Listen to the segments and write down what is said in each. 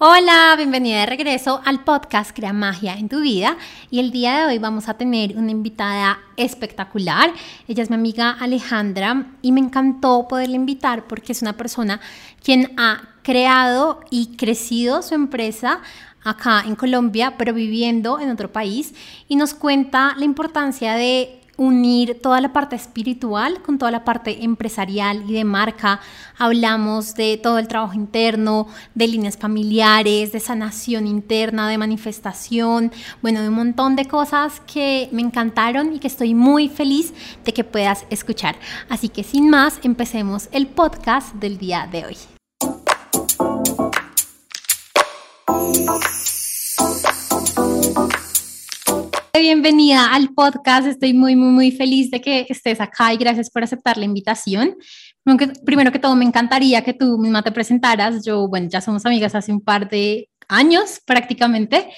Hola, bienvenida de regreso al podcast Crea Magia en tu vida y el día de hoy vamos a tener una invitada espectacular. Ella es mi amiga Alejandra y me encantó poderla invitar porque es una persona quien ha creado y crecido su empresa acá en Colombia, pero viviendo en otro país y nos cuenta la importancia de unir toda la parte espiritual con toda la parte empresarial y de marca. Hablamos de todo el trabajo interno, de líneas familiares, de sanación interna, de manifestación, bueno, de un montón de cosas que me encantaron y que estoy muy feliz de que puedas escuchar. Así que sin más, empecemos el podcast del día de hoy. Bienvenida al podcast. Estoy muy, muy, muy feliz de que estés acá y gracias por aceptar la invitación. Primero que todo, me encantaría que tú misma te presentaras. Yo, bueno, ya somos amigas hace un par de años prácticamente.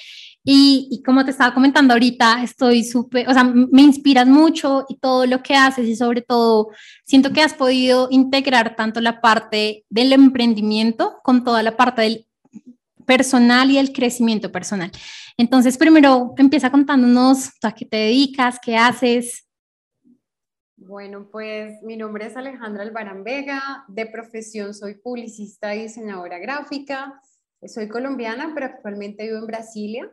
Y, y como te estaba comentando ahorita, estoy súper, o sea, me inspiras mucho y todo lo que haces y sobre todo siento que has podido integrar tanto la parte del emprendimiento con toda la parte del personal y el crecimiento personal. Entonces, primero empieza contándonos a qué te dedicas, qué haces. Bueno, pues mi nombre es Alejandra Albarán Vega, de profesión soy publicista y diseñadora gráfica, soy colombiana, pero actualmente vivo en Brasilia.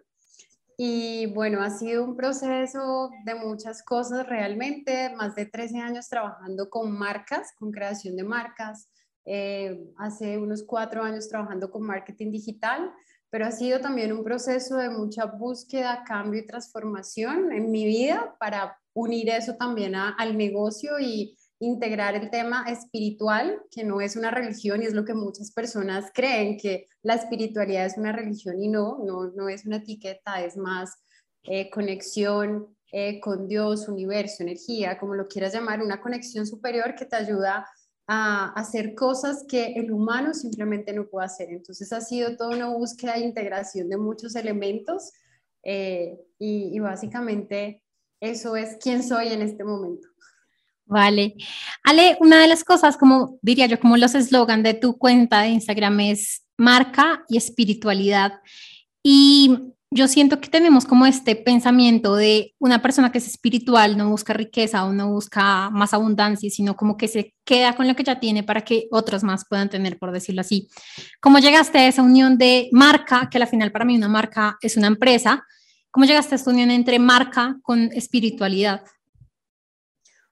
Y bueno, ha sido un proceso de muchas cosas realmente, más de 13 años trabajando con marcas, con creación de marcas, eh, hace unos cuatro años trabajando con marketing digital, pero ha sido también un proceso de mucha búsqueda, cambio y transformación en mi vida para unir eso también al negocio y integrar el tema espiritual, que no es una religión y es lo que muchas personas creen, que la espiritualidad es una religión y no, no, no es una etiqueta, es más eh, conexión eh, con Dios, universo, energía, como lo quieras llamar, una conexión superior que te ayuda a hacer cosas que el humano simplemente no puede hacer. Entonces ha sido toda una búsqueda de integración de muchos elementos eh, y, básicamente eso es quién soy en este momento. Vale. Ale, una de las cosas, como diría yo, como los eslogan de tu cuenta de Instagram es marca y espiritualidad. Y yo siento que tenemos como este pensamiento de una persona que es espiritual, no busca riqueza o no busca más abundancia, sino como que se queda con lo que ya tiene para que otros más puedan tener, por decirlo así. ¿Cómo llegaste a esa unión de marca, que al final para mí una marca es una empresa? ¿Cómo llegaste a esta unión entre marca con espiritualidad?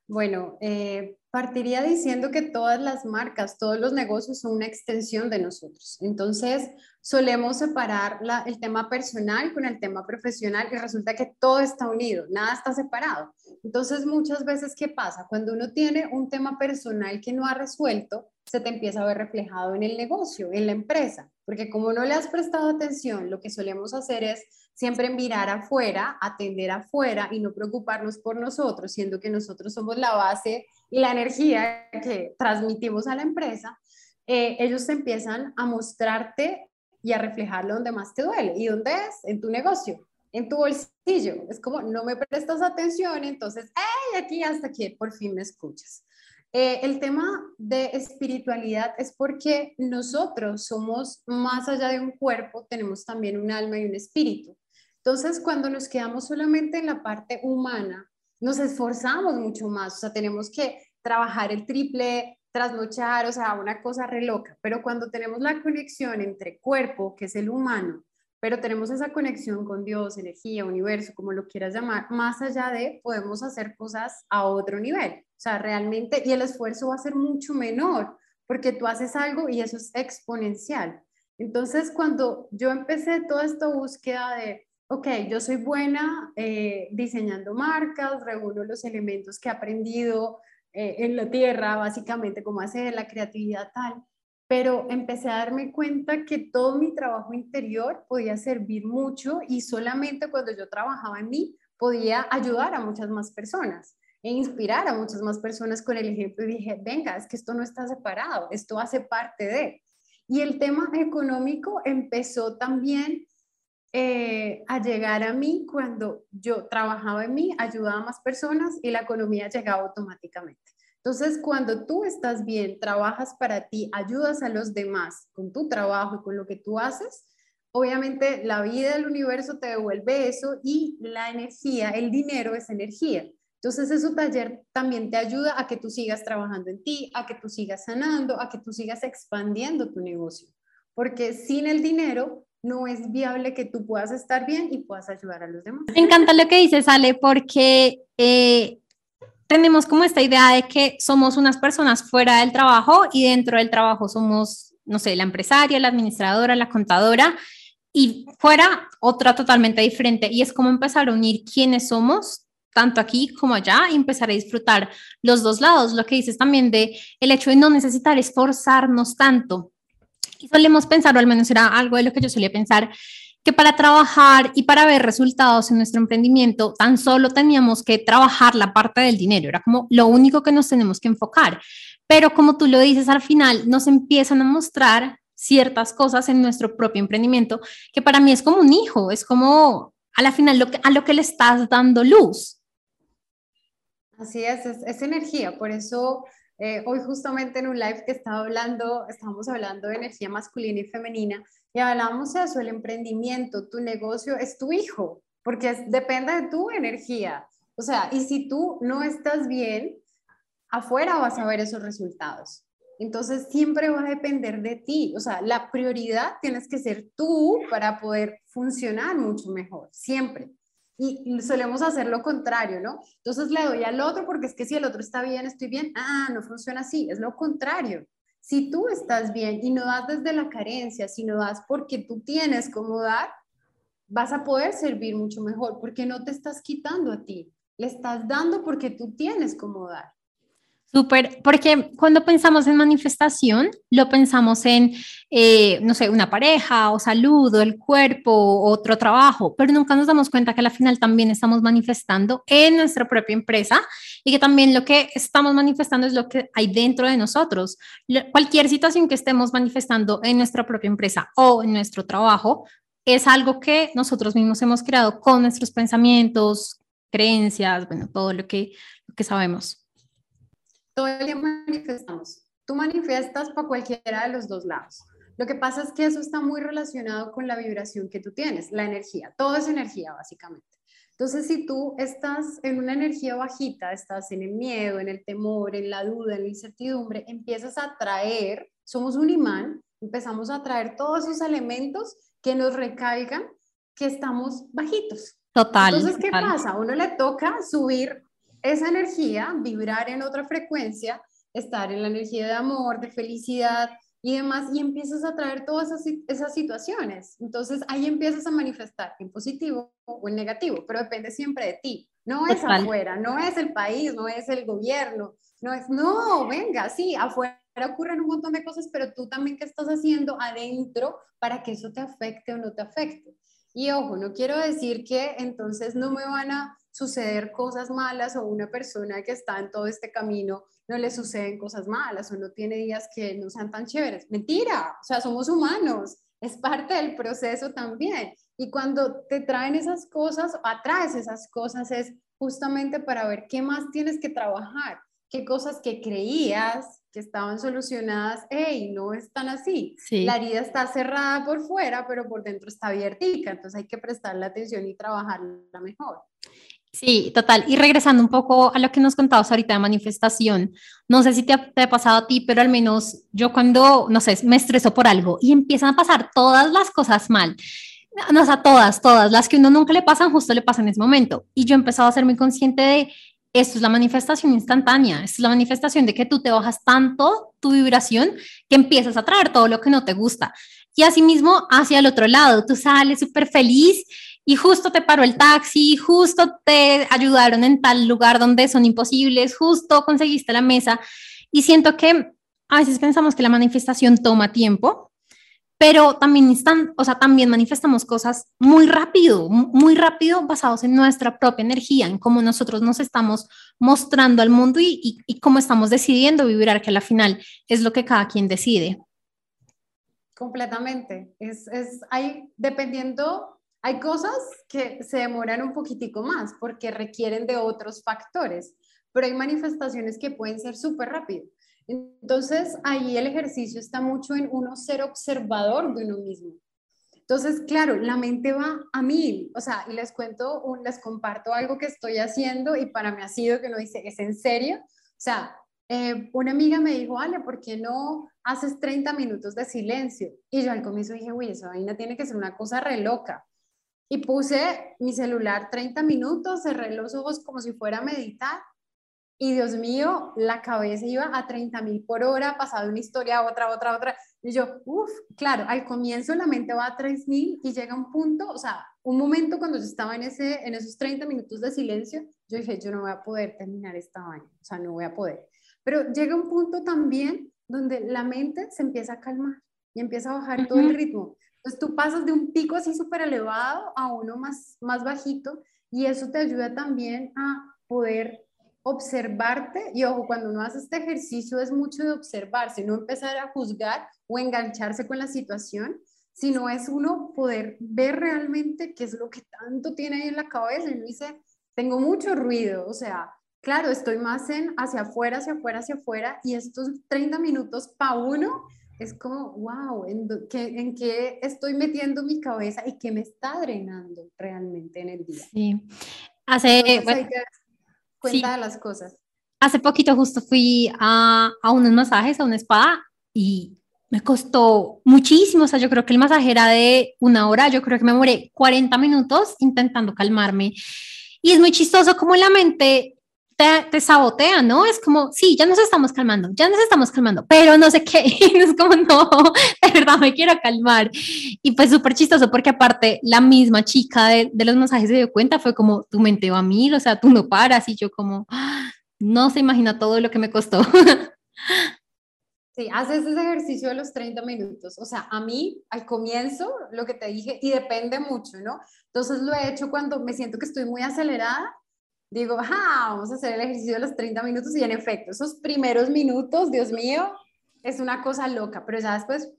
Bueno, eh, partiría diciendo que todas las marcas, todos los negocios son una extensión de nosotros. Entonces, solemos separar el tema personal con el tema profesional y resulta que todo está unido, nada está separado. Entonces, muchas veces, ¿qué pasa? Cuando uno tiene un tema personal que no ha resuelto, se te empieza a ver reflejado en el negocio, en la empresa, porque como no le has prestado atención, lo que solemos hacer es siempre mirar afuera, atender afuera y no preocuparnos por nosotros, siendo que nosotros somos la base y la energía que transmitimos a la empresa. Eh, ellos empiezan a mostrarte y a reflejarlo donde más te duele. ¿Y dónde es? En tu negocio, en tu bolsillo. Es como, no me prestas atención, entonces, ¡ay! Aquí hasta que por fin me escuchas. Eh, el tema de espiritualidad es porque nosotros somos más allá de un cuerpo, tenemos también un alma y un espíritu. Entonces, cuando nos quedamos solamente en la parte humana, nos esforzamos mucho más, o sea, tenemos que trabajar el triple, trasnochar, o sea, una cosa re loca. Pero cuando tenemos la conexión entre cuerpo, que es el humano, pero tenemos esa conexión con Dios, energía, universo, como lo quieras llamar, más allá de, podemos hacer cosas a otro nivel. O sea, realmente, y el esfuerzo va a ser mucho menor, porque tú haces algo y eso es exponencial. Entonces, cuando yo empecé toda esta búsqueda de, ok, yo soy buena eh, diseñando marcas, reúno los elementos que he aprendido eh, en la tierra, básicamente, cómo hacer la creatividad tal, pero empecé a darme cuenta que todo mi trabajo interior podía servir mucho y solamente cuando yo trabajaba en mí podía ayudar a muchas más personas e inspirar a muchas más personas con el ejemplo y dije, venga, es que esto no está separado, esto hace parte de. Y el tema económico empezó también eh, a llegar a mí cuando yo trabajaba en mí, ayudaba a más personas y la economía llegaba automáticamente. Entonces, cuando tú estás bien, trabajas para ti, ayudas a los demás con tu trabajo y con lo que tú haces, obviamente la vida del universo te devuelve eso y la energía, el dinero es energía. Entonces, ese taller también te ayuda a que tú sigas trabajando en ti, a que tú sigas sanando, a que tú sigas expandiendo tu negocio. Porque sin el dinero no es viable que tú puedas estar bien y puedas ayudar a los demás. Me encanta lo que dices, Ale, porque eh, tenemos como esta idea de que somos unas personas fuera del trabajo y dentro del trabajo somos, no sé, la empresaria, la administradora, la contadora y fuera otra totalmente diferente. Y es como empezar a unir quiénes somos tanto aquí como allá y empezar a disfrutar los dos lados. Lo que dices también de el hecho de no necesitar esforzarnos tanto. Y solemos pensar, o al menos era algo de lo que yo solía pensar, que para trabajar y para ver resultados en nuestro emprendimiento, tan solo teníamos que trabajar la parte del dinero, era como lo único que nos tenemos que enfocar. Pero como tú lo dices, al final nos empiezan a mostrar ciertas cosas en nuestro propio emprendimiento, que para mí es como un hijo, es como a la final lo que, a lo que le estás dando luz. Así es, es, energía. Por eso eh, hoy justamente en un live que estaba hablando, estábamos hablando de energía masculina y femenina y hablábamos de eso, el emprendimiento, tu negocio es tu hijo, porque depende de tu energía. O sea, y si tú no estás bien, afuera vas a ver esos resultados. Entonces siempre va a depender de ti. O sea, la prioridad tienes que ser tú para poder funcionar mucho mejor, siempre. Y solemos hacer lo contrario, ¿no? Entonces le doy al otro porque es que si el otro está bien, estoy bien. Ah, no funciona así, es lo contrario. Si tú estás bien y no das desde la carencia, sino das porque tú tienes cómo dar, vas a poder servir mucho mejor porque no te estás quitando a ti, le estás dando porque tú tienes cómo dar. Súper, porque cuando pensamos en manifestación, lo pensamos en, eh, no sé, una pareja o salud o el cuerpo otro trabajo, pero nunca nos damos cuenta que al final también estamos manifestando en nuestra propia empresa y que también lo que estamos manifestando es lo que hay dentro de nosotros. Cualquier situación que estemos manifestando en nuestra propia empresa o en nuestro trabajo es algo que nosotros mismos hemos creado con nuestros pensamientos, creencias, bueno, todo lo que, lo que sabemos todo el día manifestamos. Tú manifiestas para cualquiera de los dos lados. Lo que pasa es que eso está muy relacionado con la vibración que tú tienes, la energía. Todo es energía, básicamente. Entonces, si tú estás en una energía bajita, estás en el miedo, en el temor, en la duda, en la incertidumbre, empiezas a atraer, somos un imán, empezamos a atraer todos esos elementos que nos recaigan que estamos bajitos. Total. Entonces, ¿qué pasa? A uno le toca subir esa energía, vibrar en otra frecuencia, estar en la energía de amor, de felicidad y demás, y empiezas a traer todas esas, situaciones. Entonces ahí empiezas a manifestar en positivo o en negativo, pero depende siempre de ti. No es afuera, no es el país, no es el gobierno, no es, no, venga, sí, afuera ocurren un montón de cosas, pero tú también qué estás haciendo adentro para que eso te afecte o no te afecte. Y ojo, no quiero decir que entonces no me van a suceder cosas malas o una persona que está en todo este camino no le suceden cosas malas o no tiene días que no sean tan chéveres. Mentira, o sea, somos humanos, es parte del proceso también. Y cuando te traen esas cosas, atraes esas cosas, es justamente para ver qué más tienes que trabajar, qué cosas que creías que estaban solucionadas, hey, no están así. La herida está cerrada por fuera, pero por dentro está abiertica, entonces hay que prestarle atención y trabajarla mejor. Sí, total. Y regresando un poco a lo que nos contabas ahorita de manifestación, no sé si te ha, pasado a ti, pero al menos yo cuando, no sé, me estreso por algo y empiezan a pasar todas las cosas mal, no, o sea, todas, todas, las que uno nunca le pasan, justo le pasan en ese momento. Y yo he empezado a ser muy consciente de esto es la manifestación instantánea, esto es la manifestación de que tú te bajas tanto tu vibración que empiezas a traer todo lo que no te gusta. Y asimismo, hacia el otro lado, tú sales súper feliz y justo te paró el taxi, justo te ayudaron en tal lugar donde son imposibles, justo conseguiste la mesa. Y siento que a veces pensamos que la manifestación toma tiempo, pero también, están, o sea, también manifestamos cosas muy rápido, muy rápido basados en nuestra propia energía, en cómo nosotros nos estamos mostrando al mundo y, cómo estamos decidiendo vibrar, que al final es lo que cada quien decide. Completamente. Es, es, hay, dependiendo hay cosas que se demoran un poquitico más porque requieren de otros factores, pero hay manifestaciones que pueden ser súper rápido. Entonces, ahí el ejercicio está mucho en uno ser observador de uno mismo. Entonces, claro, la mente va a mil, o sea, y les cuento, les comparto algo que estoy haciendo y para mí ha sido que no dice, ¿es en serio? O sea, eh, una amiga me dijo, vale, ¿por qué no haces 30 minutos de silencio? Y yo al comienzo dije, uy, esa vaina tiene que ser una cosa re loca. Y puse mi celular 30 minutos, cerré los ojos como si fuera a meditar y Dios mío, la cabeza iba a 30 mil por hora, pasaba una historia a otra, otra, otra. Y yo, uff, claro, al comienzo la mente va a 3 mil y llega un punto, o sea, un momento cuando yo estaba en, ese, en esos 30 minutos de silencio, yo dije, yo no voy a poder terminar esta vaina, o sea, no voy a poder. Pero llega un punto también donde la mente se empieza a calmar y empieza a bajar todo el ritmo. Entonces tú pasas de un pico así súper elevado a uno más, más bajito y eso te ayuda también a poder observarte, y ojo, cuando uno hace este ejercicio es mucho de observarse, no empezar a juzgar o engancharse con la situación, sino es uno poder ver realmente qué es lo que tanto tiene ahí en la cabeza. Y uno dice, tengo mucho ruido, o sea, claro, estoy más en hacia afuera, hacia afuera, hacia afuera, y estos 30 minutos para uno es como, wow, ¿en qué, ¿en qué estoy metiendo mi cabeza y qué me está drenando realmente en el día? Sí. Hace, Cuenta las cosas. Hace poquito justo fui a, a unos masajes, a una spa y me costó muchísimo, o sea, yo creo que el masaje era de una hora, yo creo que me moré 40 minutos intentando calmarme. Y es muy chistoso como la mente te, te, ¿no? Es como, sí, ya nos estamos calmando, ya nos estamos calmando, pero no sé qué, es como, no, de verdad me quiero calmar. Y pues súper chistoso porque aparte la misma chica de, de, los masajes se dio cuenta, fue como, tu mente va a mil, o sea, tú no paras y yo como, no se imagina todo lo que me costó. Sí, haces ese ejercicio de los 30 minutos. O sea, a mí al comienzo, lo que te dije, y depende mucho, ¿no? Entonces lo he hecho cuando me siento que estoy muy acelerada digo, vamos a hacer el ejercicio de los 30 minutos y en efecto, esos primeros minutos, Dios mío, es una cosa loca, pero ya después...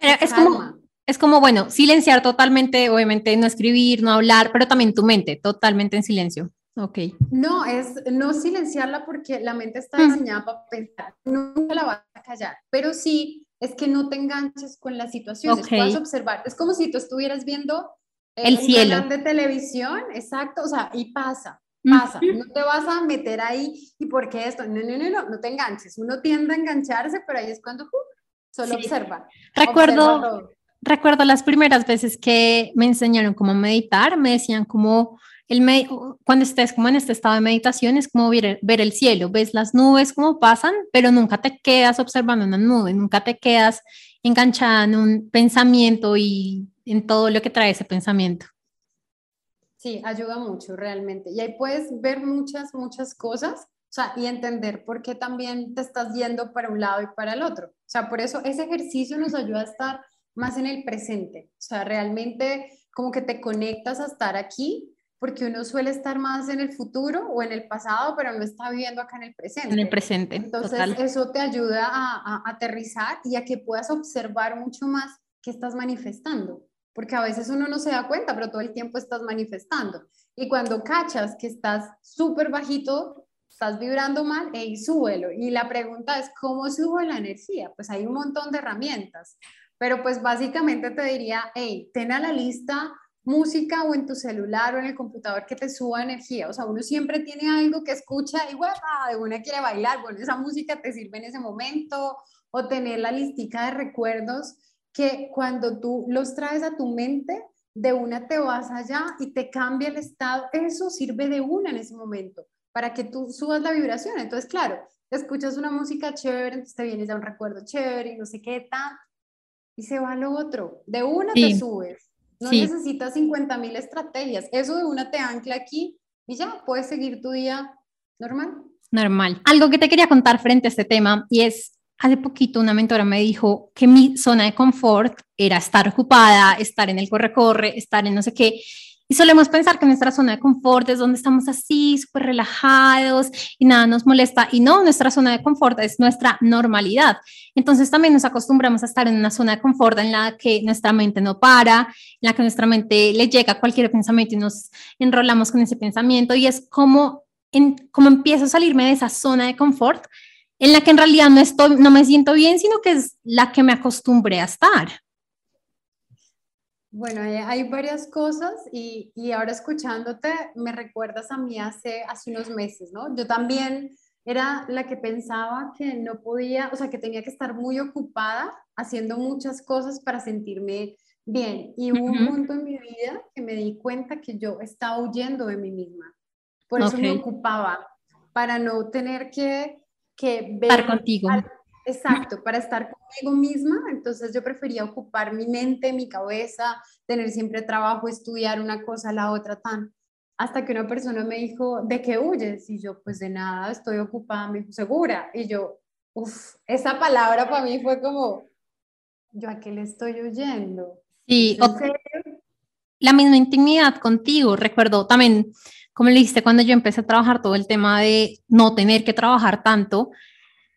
es como, es como, bueno, silenciar totalmente, obviamente no escribir, no hablar, pero también tu mente totalmente en silencio. Ok. No, es no silenciarla porque la mente está diseñada para pensar, nunca la vas a callar, pero sí es que no te enganches con las situaciones, okay. puedes observar, es como si tú estuvieras viendo el un cielo. Canal de televisión, exacto, o sea, y pasa, pasa, no te vas a meter ahí y por qué esto, no, no, no, no, no te enganches, uno tiende a engancharse, pero ahí es cuando uh, solo observa. Recuerdo, observa recuerdo las primeras veces que me enseñaron cómo meditar, me decían como, el me cuando estés como en este estado de meditación es como ver, ver el cielo, ves las nubes como pasan, pero nunca te quedas observando una nube, nunca te quedas enganchada en un pensamiento y en todo lo que trae ese pensamiento. Sí, ayuda mucho realmente. Y ahí puedes ver muchas, muchas cosas, o sea, y entender por qué también te estás yendo para un lado y para el otro. O sea, por eso ese ejercicio nos ayuda a estar más en el presente. O sea, realmente como que te conectas a estar aquí, porque uno suele estar más en el futuro o en el pasado, pero no está viviendo acá en el presente. En el presente. Entonces, eso te ayuda a, a aterrizar y a que puedas observar mucho más qué estás manifestando porque a veces uno no se da cuenta, pero todo el tiempo estás manifestando. Y cuando cachas que estás súper bajito, estás vibrando mal, y súbelo. Y la pregunta es, ¿cómo subo la energía? Pues hay un montón de herramientas, pero pues básicamente te diría, hey, ten a la lista música o en tu celular o en el computador que te suba energía. O sea, uno siempre tiene algo que escucha y bueno, de una quiere bailar, bueno, esa música te sirve en ese momento o tener la listica de recuerdos que cuando tú los traes a tu mente, de una te vas allá y te cambia el estado. Eso sirve de una en ese momento para que tú subas la vibración. Entonces, claro, escuchas una música chévere, entonces te vienes a un recuerdo chévere y no sé qué tal, y se va lo otro. De una te subes. No necesitas 50 mil estrategias. Eso de una te ancla aquí y ya puedes seguir tu día normal. Normal. Algo que te quería contar frente a este tema y es Hace poquito una mentora me dijo que mi zona de confort era estar ocupada, estar en el corre-corre, estar en no sé qué. Y solemos pensar que nuestra zona de confort es donde estamos así, súper relajados y nada nos molesta. Y no, nuestra zona de confort es nuestra normalidad. Entonces también nos acostumbramos a estar en una zona de confort en la que nuestra mente no para, en la que nuestra mente le llega cualquier pensamiento y nos enrolamos con ese pensamiento. Y es como, en, como empiezo a salirme de esa zona de confort en la que en realidad no, estoy, no me siento bien, sino que es la que me acostumbré a estar. Bueno, hay, varias cosas y, y, ahora escuchándote me recuerdas a mí hace, hace unos meses, ¿no? Yo también era la que pensaba que no podía, o sea, que tenía que estar muy ocupada haciendo muchas cosas para sentirme bien. Y hubo un punto en mi vida que me di cuenta que yo estaba huyendo de mí misma. Por eso me ocupaba, para no tener que, que ver... Estar contigo. Exacto, para estar conmigo misma, entonces yo prefería ocupar mi mente, mi cabeza, tener siempre trabajo, estudiar una cosa, la otra, tan. Hasta que una persona me dijo, ¿de qué huyes? Y yo, pues de nada, estoy ocupada, me dijo, segura. Y yo, uff, esa palabra para mí fue como, ¿yo a qué le estoy huyendo? Sí, la misma intimidad contigo. Recuerdo también, como le dijiste, cuando yo empecé a trabajar todo el tema de no tener que trabajar tanto,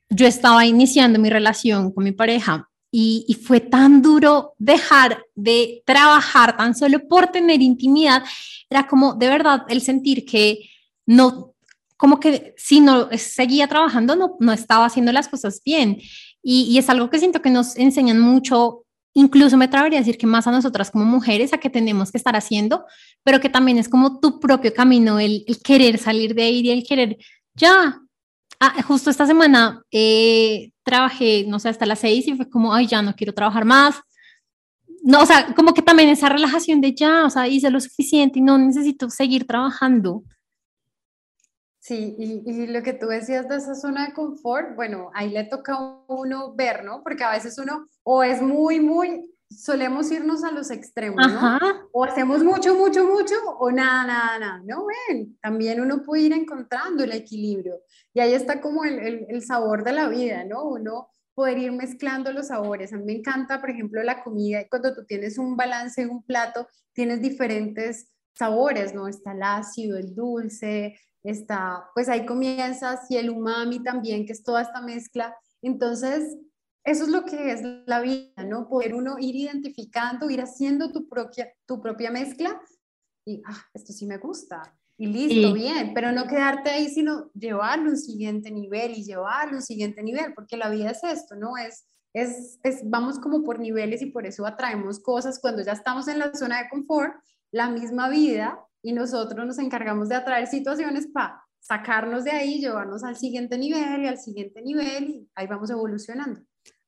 yo estaba iniciando mi relación con mi pareja y, fue tan duro dejar de trabajar tan solo por tener intimidad. Era como de verdad el sentir que no, como que si no seguía trabajando, no, no estaba haciendo las cosas bien. Y, y es algo que siento que nos enseñan mucho incluso me atrevería a decir que más a nosotras como mujeres, a que tenemos que estar haciendo, pero que también es como tu propio camino, el, querer salir de ahí y el querer, ya, Ah, justo esta semana eh, trabajé, no sé, hasta las seis y fue como, ay, ya no quiero trabajar más. No, o sea, como que también esa relajación de ya, o sea, hice lo suficiente y no necesito seguir trabajando. Sí, y, y, lo que tú decías de esa zona de confort, bueno, ahí le toca a uno ver, ¿no? Porque a veces uno o es muy, muy solemos irnos a los extremos, ¿no? O hacemos mucho, mucho, mucho, o nada, nada, nada, ¿no? Ven, también uno puede ir encontrando el equilibrio. Y ahí está como el, el, sabor de la vida, ¿no? Uno poder ir mezclando los sabores. A mí me encanta, por ejemplo, la comida, y cuando tú tienes un balance en un plato, tienes diferentes sabores, ¿no? Está el ácido, el dulce, está, pues ahí comienzas, y el umami también, que es toda esta mezcla. Entonces, eso es lo que es la vida, ¿no? Poder uno ir identificando, ir haciendo tu propia, tu propia mezcla y, ah, esto sí me gusta. Y listo, bien, pero no quedarte ahí, sino llevarlo a un siguiente nivel y llevarlo a un siguiente nivel, porque la vida es esto, ¿no? Es, es, es, vamos como por niveles y por eso atraemos cosas cuando ya estamos en la zona de confort, la misma vida, y nosotros nos encargamos de atraer situaciones para sacarnos de ahí, llevarnos al siguiente nivel y al siguiente nivel, y ahí vamos evolucionando.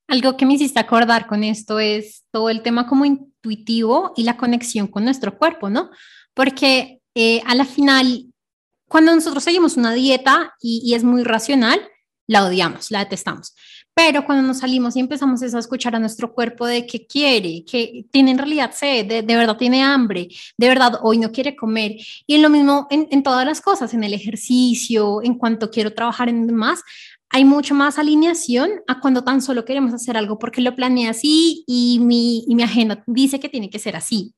Algo que me hiciste acordar con esto es todo el tema como intuitivo y la conexión con nuestro cuerpo, ¿no? Porque eh, a la final, cuando nosotros seguimos una dieta y, es muy racional, la odiamos, la detestamos. Pero cuando nos salimos y empezamos a escuchar a nuestro cuerpo de qué quiere, que tiene en realidad sed, de, verdad tiene hambre, de verdad hoy no quiere comer. Y en lo mismo en, en, todas las cosas, en el ejercicio, en cuanto quiero trabajar en más, hay mucho más alineación a cuando tan solo queremos hacer algo porque lo planeé así y mi, y mi agenda dice que tiene que ser así.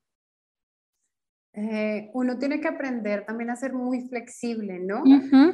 Eh, uno tiene que aprender también a ser muy flexible, ¿no?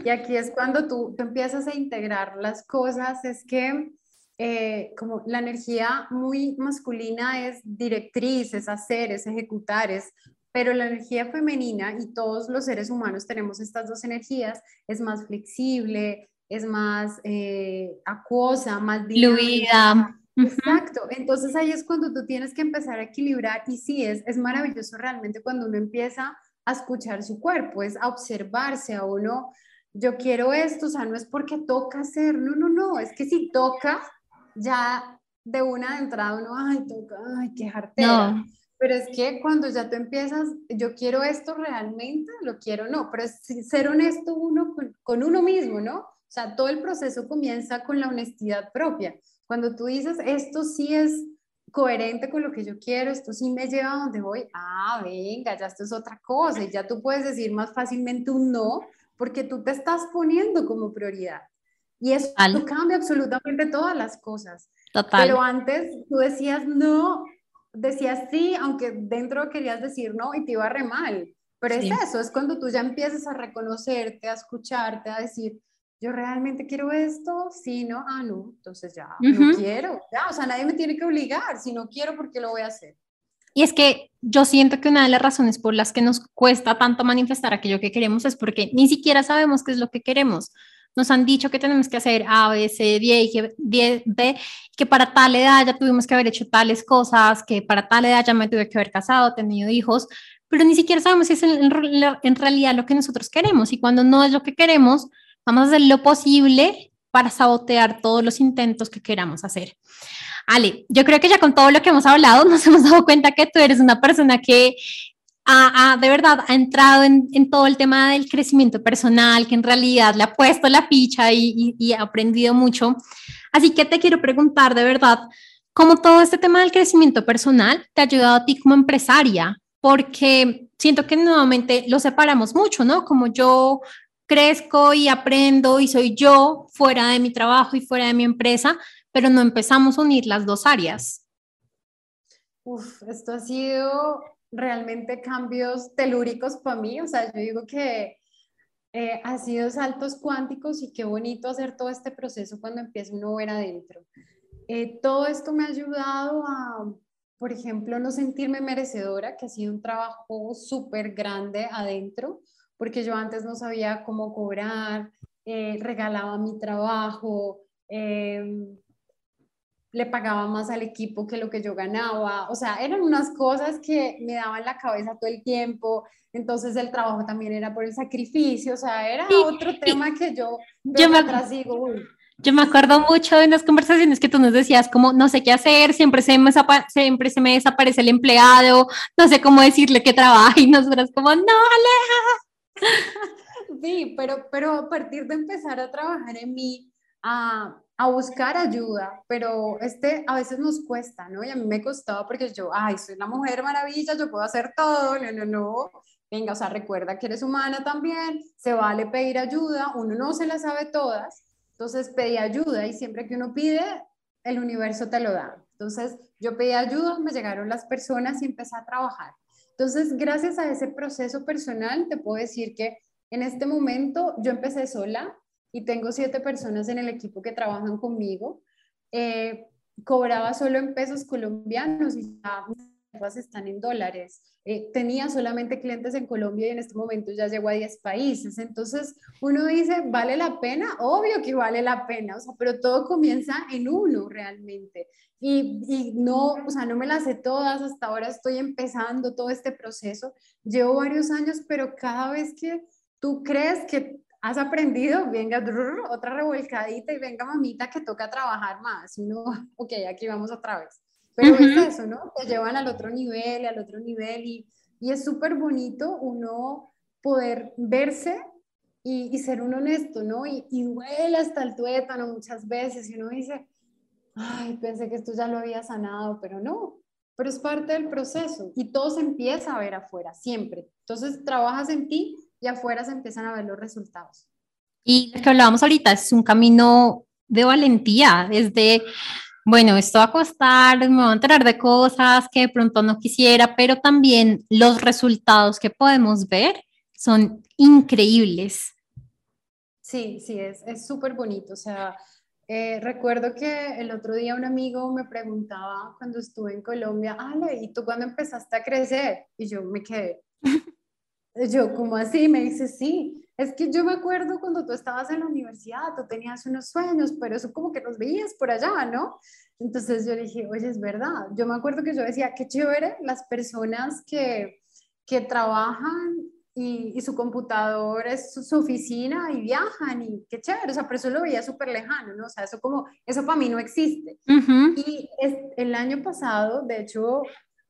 Y aquí es cuando tú, empiezas a integrar las cosas, es que eh, como la energía muy masculina es directriz, es hacer, es ejecutar, es pero la energía femenina y todos los seres humanos tenemos estas dos energías, es más flexible, es más eh, acuosa, más diluida. Exacto, entonces ahí es cuando tú tienes que empezar a equilibrar y sí, es, es maravilloso realmente cuando uno empieza a escuchar su cuerpo, es a observarse a uno, yo quiero esto, o sea, no es porque toca hacer, no, no, no, es que si toca, ya de una de entrada uno, ay, toca, ay, qué jartera. Pero es que cuando ya tú empiezas, yo quiero esto realmente, lo quiero, no, pero es ser honesto uno con, con uno mismo, ¿no? O sea, todo el proceso comienza con la honestidad propia. Cuando tú dices, esto sí es coherente con lo que yo quiero, esto sí me lleva a donde voy, ah, venga, ya esto es otra cosa y ya tú puedes decir más fácilmente un no porque tú te estás poniendo como prioridad. Y eso cambia absolutamente todas las cosas. Total. Pero antes tú decías no, decías sí, aunque dentro querías decir no y te iba re mal. Pero es eso, es cuando tú ya empiezas a reconocerte, a escucharte, a decir, yo realmente quiero esto, si no, ah, no, entonces ya, no quiero, ya, o sea, nadie me tiene que obligar, si no quiero, ¿por qué lo voy a hacer? Y es que yo siento que una de las razones por las que nos cuesta tanto manifestar aquello que queremos es porque ni siquiera sabemos qué es lo que queremos. nos han dicho que tenemos que hacer A, B, C, D, y B, B, que para tal edad ya tuvimos que haber hecho tales cosas, que para tal edad ya me tuve que haber casado, tenido hijos, pero ni siquiera sabemos si es en, en realidad lo que nosotros queremos. Y cuando no es lo que queremos, vamos a hacer lo posible para sabotear todos los intentos que queramos hacer. Ale, yo creo que ya con todo lo que hemos hablado nos hemos dado cuenta que tú eres una persona que ha, de verdad ha entrado en, en, todo el tema del crecimiento personal, que en realidad le ha puesto la picha y, y, ha aprendido mucho. Así que te quiero preguntar de verdad, ¿cómo todo este tema del crecimiento personal te ha ayudado a ti como empresaria? Porque siento que nuevamente lo separamos mucho, ¿no? Como yo crezco y aprendo y soy yo fuera de mi trabajo y fuera de mi empresa, pero no empezamos a unir las dos áreas. Uf, esto ha sido realmente cambios telúricos para mí, o sea, yo digo que eh, ha sido saltos cuánticos y qué bonito hacer todo este proceso cuando empieza uno a ver adentro. Eh, todo esto me ha ayudado a, por ejemplo, no sentirme merecedora, que ha sido un trabajo súper grande adentro, porque yo antes no sabía cómo cobrar, eh, regalaba mi trabajo, em, le pagaba más al equipo que lo que yo ganaba, o sea, eran unas cosas que me daban la cabeza todo el tiempo, entonces el trabajo también era por el sacrificio, o sea, era otro tema que yo, yo me, atrás digo, Yo me acuerdo mucho de las conversaciones que tú nos decías, como no sé qué hacer, siempre se me, siempre se me desaparece el empleado, no sé cómo decirle que trabaja y nosotras como, no, Aleja. Sí, pero, pero a partir de empezar a trabajar en mí, a, a buscar ayuda, pero este a veces nos cuesta, ¿no? Y a mí me costaba porque yo, ay, soy la mujer maravilla, yo puedo hacer todo, no, no, no. Venga, o sea, recuerda que eres humana también, se vale pedir ayuda, uno no se la sabe todas, entonces pedí ayuda y siempre que uno pide, el universo te lo da. Entonces yo pedí ayuda, me llegaron las personas y empecé a trabajar. Entonces, gracias a ese proceso personal, te puedo decir que en este momento yo empecé sola, y tengo siete personas en el equipo que trabajan conmigo. Eh, cobraba solo en pesos colombianos y las están en dólares. Eh, tenía solamente clientes en Colombia y en este momento ya llegó a 10 países. Entonces uno dice, ¿vale la pena? Obvio que vale la pena, o sea, pero todo comienza en uno realmente. Y, y no, o sea, no me las sé todas, hasta ahora estoy empezando todo este proceso. Llevo varios años, pero cada vez que tú crees que has aprendido, venga, otra revolcadita y venga, mamita, que toca trabajar más. No, ok, aquí vamos otra vez. Pero es eso, ¿no? Te llevan al otro nivel al otro nivel y, y es súper bonito uno poder verse y, y, ser un honesto, ¿no? Y, y duele hasta el tuétano muchas veces y uno dice, ay, pensé que esto ya lo había sanado, pero no, pero es parte del proceso y todo se empieza a ver afuera, siempre. Entonces, trabajas en ti y afuera se empiezan a ver los resultados. Y lo que hablábamos ahorita es un camino de valentía, es de, bueno, esto va a costar, me voy a enterar de cosas que de pronto no quisiera, pero también los resultados que podemos ver son increíbles. Sí, sí, es súper bonito. O sea, eh, recuerdo que el otro día un amigo me preguntaba cuando estuve en Colombia, Ale, ¿y tú cuándo empezaste a crecer? Y yo me quedé, yo, como así? Me dice, sí, es que yo me acuerdo cuando tú estabas en la universidad, tú tenías unos sueños, pero eso como que los veías por allá, ¿no? Entonces yo le dije, oye, es verdad. Yo me acuerdo que yo decía, qué chévere las personas que, que trabajan y, y, su computador es su, oficina y viajan y qué chévere, o sea, pero eso lo veía súper lejano, ¿no? O sea, eso como, eso para mí no existe. Y es, el año pasado, de hecho,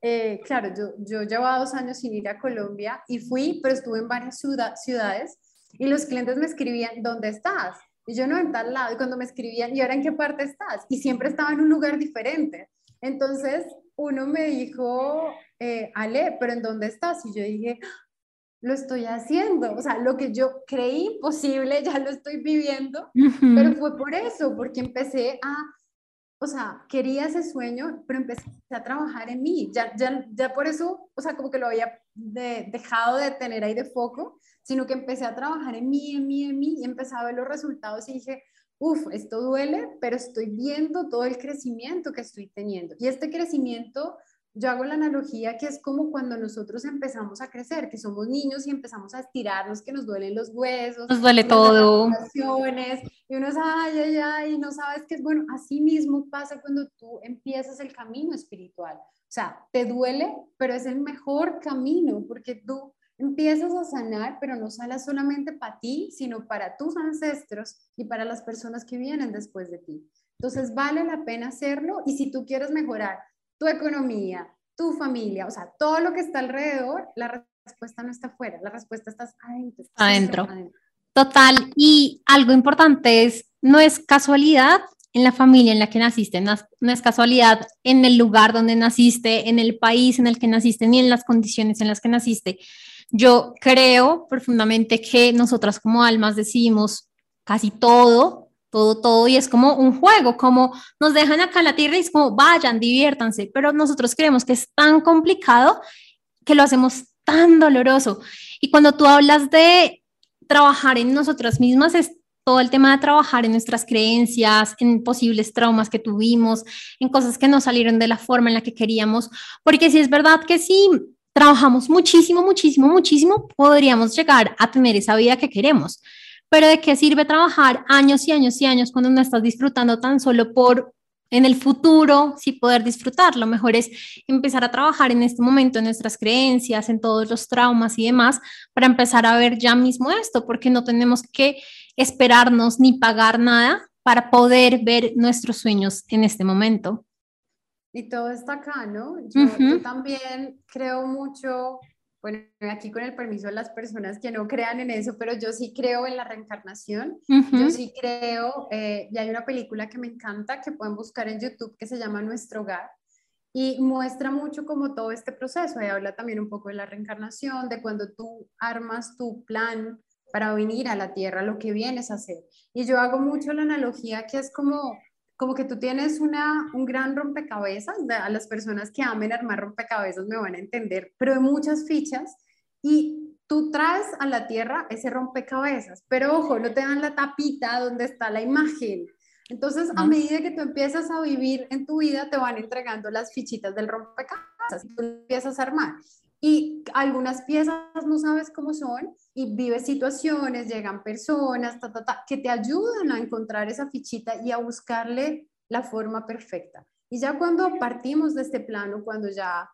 eh, claro, yo, yo llevaba dos años sin ir a Colombia y fui, pero estuve en varias ciudades y los clientes me escribían, ¿dónde estás? Y yo no en tal lado, y cuando me escribían, ¿y ahora en qué parte estás? Y siempre estaba en un lugar diferente. Entonces, uno me dijo, eh, Ale, ¿pero en dónde estás? Y yo dije, lo estoy haciendo. O sea, lo que yo creí imposible, ya lo estoy viviendo, pero fue por eso, porque empecé a o sea, quería ese sueño, pero empecé a trabajar en mí. Ya, ya, ya por eso, o sea, como que lo había dejado de tener ahí de foco, sino que empecé a trabajar en mí, en mí, en mí, y empecé a ver los resultados y dije, uff, esto duele, pero estoy viendo todo el crecimiento que estoy teniendo. Y este crecimiento yo hago la analogía que es como cuando nosotros empezamos a crecer, que somos niños y empezamos a estirarnos, que nos duelen los huesos. Nos duele todo. Y uno sabe, ay, ay, ay, y no sabes qué es bueno. Así mismo pasa cuando tú empiezas el camino espiritual. O sea, te duele, pero es el mejor camino porque tú empiezas a sanar, pero no sale solamente para ti, sino para tus ancestros y para las personas que vienen después de ti. Entonces, vale la pena hacerlo y si tú quieres mejorar tu economía, tu familia, o sea, todo lo que está alrededor, la respuesta no está afuera, la respuesta está adentro. Adentro. Total. Y algo importante es, no es casualidad en la familia en la que naciste, no, es casualidad en el lugar donde naciste, en el país en el que naciste, ni en las condiciones en las que naciste. Yo creo profundamente que nosotras como almas decidimos casi todo todo, todo, y es como un juego, como nos dejan acá en la tierra y es como vayan, diviértanse, pero nosotros creemos que es tan complicado que lo hacemos tan doloroso. Y cuando tú hablas de trabajar en nosotras mismas, es todo el tema de trabajar en nuestras creencias, en posibles traumas que tuvimos, en cosas que no salieron de la forma en la que queríamos, porque si es verdad que si trabajamos muchísimo, muchísimo, muchísimo, podríamos llegar a tener esa vida que queremos. Pero ¿de qué sirve trabajar años y años y años cuando no estás disfrutando tan solo por en el futuro sí poder disfrutar? Lo mejor es empezar a trabajar en este momento en nuestras creencias, en todos los traumas y demás, para empezar a ver ya mismo esto, porque no tenemos que esperarnos ni pagar nada para poder ver nuestros sueños en este momento. Y todo está acá, ¿no? yo también creo mucho bueno, aquí con el permiso de las personas que no crean en eso, pero yo sí creo en la reencarnación, yo sí creo, eh, y hay una película que me encanta que pueden buscar en YouTube que se llama Nuestro Hogar y muestra mucho como todo este proceso y habla también un poco de la reencarnación, de cuando tú armas tu plan para venir a la tierra, lo que vienes a hacer. Y yo hago mucho la analogía que es como como que tú tienes una, un gran rompecabezas, a las personas que amen armar rompecabezas me van a entender, pero de muchas fichas y tú traes a la tierra ese rompecabezas, pero ojo, no te dan la tapita donde está la imagen. Entonces, a medida que tú empiezas a vivir en tu vida, te van entregando las fichitas del rompecabezas y tú empiezas a armar y algunas piezas no sabes cómo son y vives situaciones, llegan personas, que te ayudan a encontrar esa fichita y a buscarle la forma perfecta. Y ya cuando partimos de este plano, cuando ya,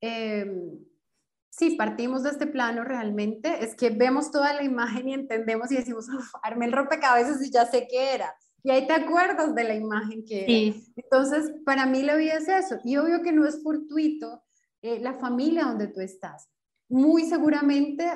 eh, sí, partimos de este plano realmente, es que vemos toda la imagen y entendemos y decimos, armé el rompecabezas y ya sé qué era. Y ahí te acuerdas de la imagen que era. Entonces, para mí la vida es eso. Y obvio que no es fortuito eh, la familia donde tú estás. Muy seguramente